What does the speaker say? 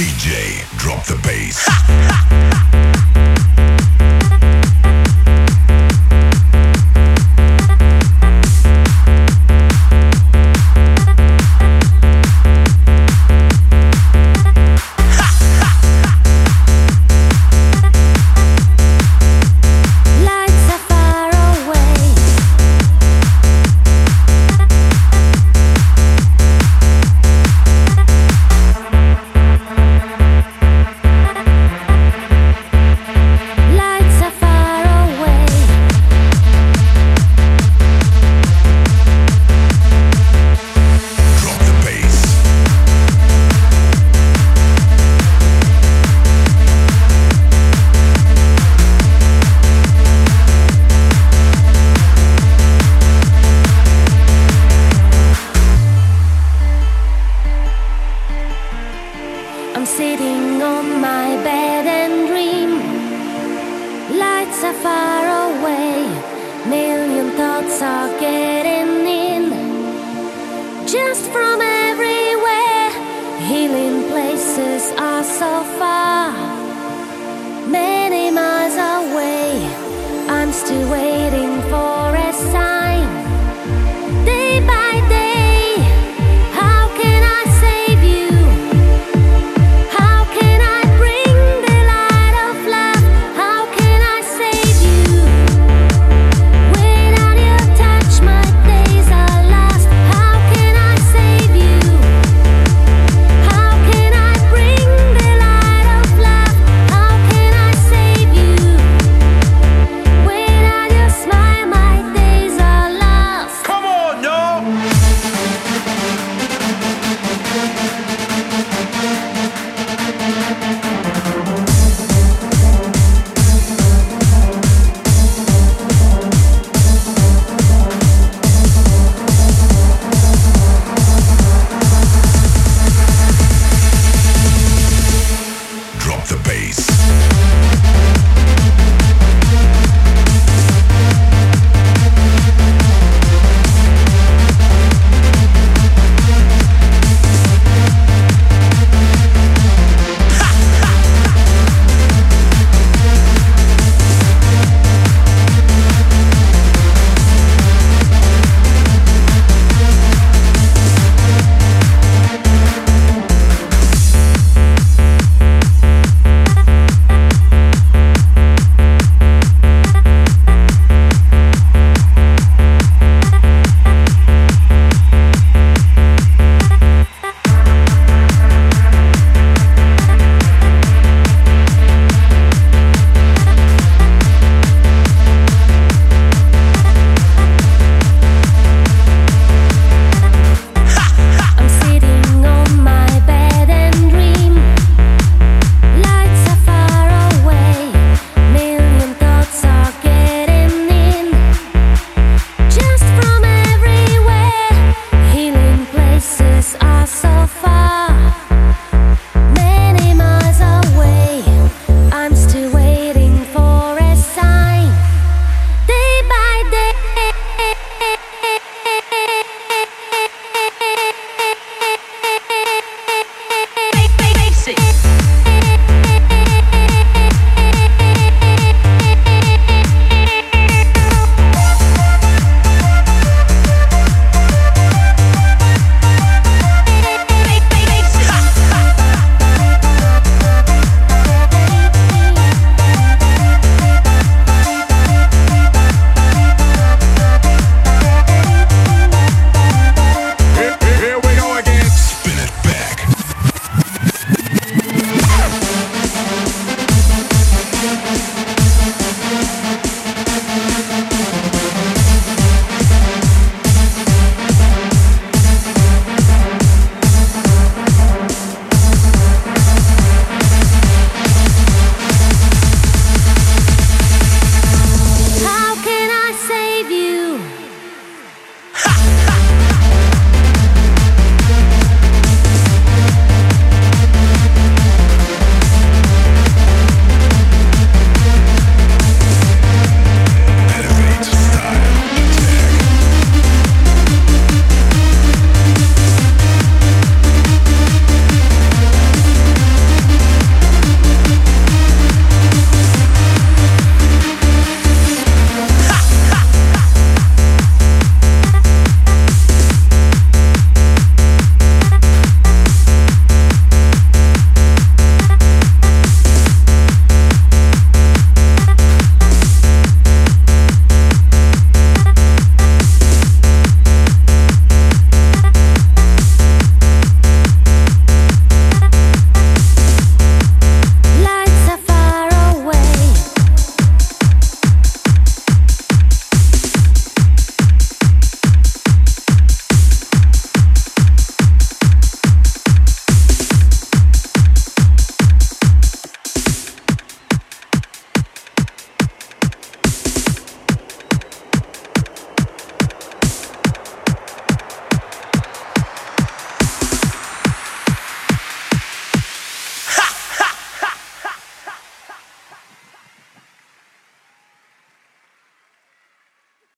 DJ, drop the bass. on my bed and dream. Lights are far away, million thoughts are gay.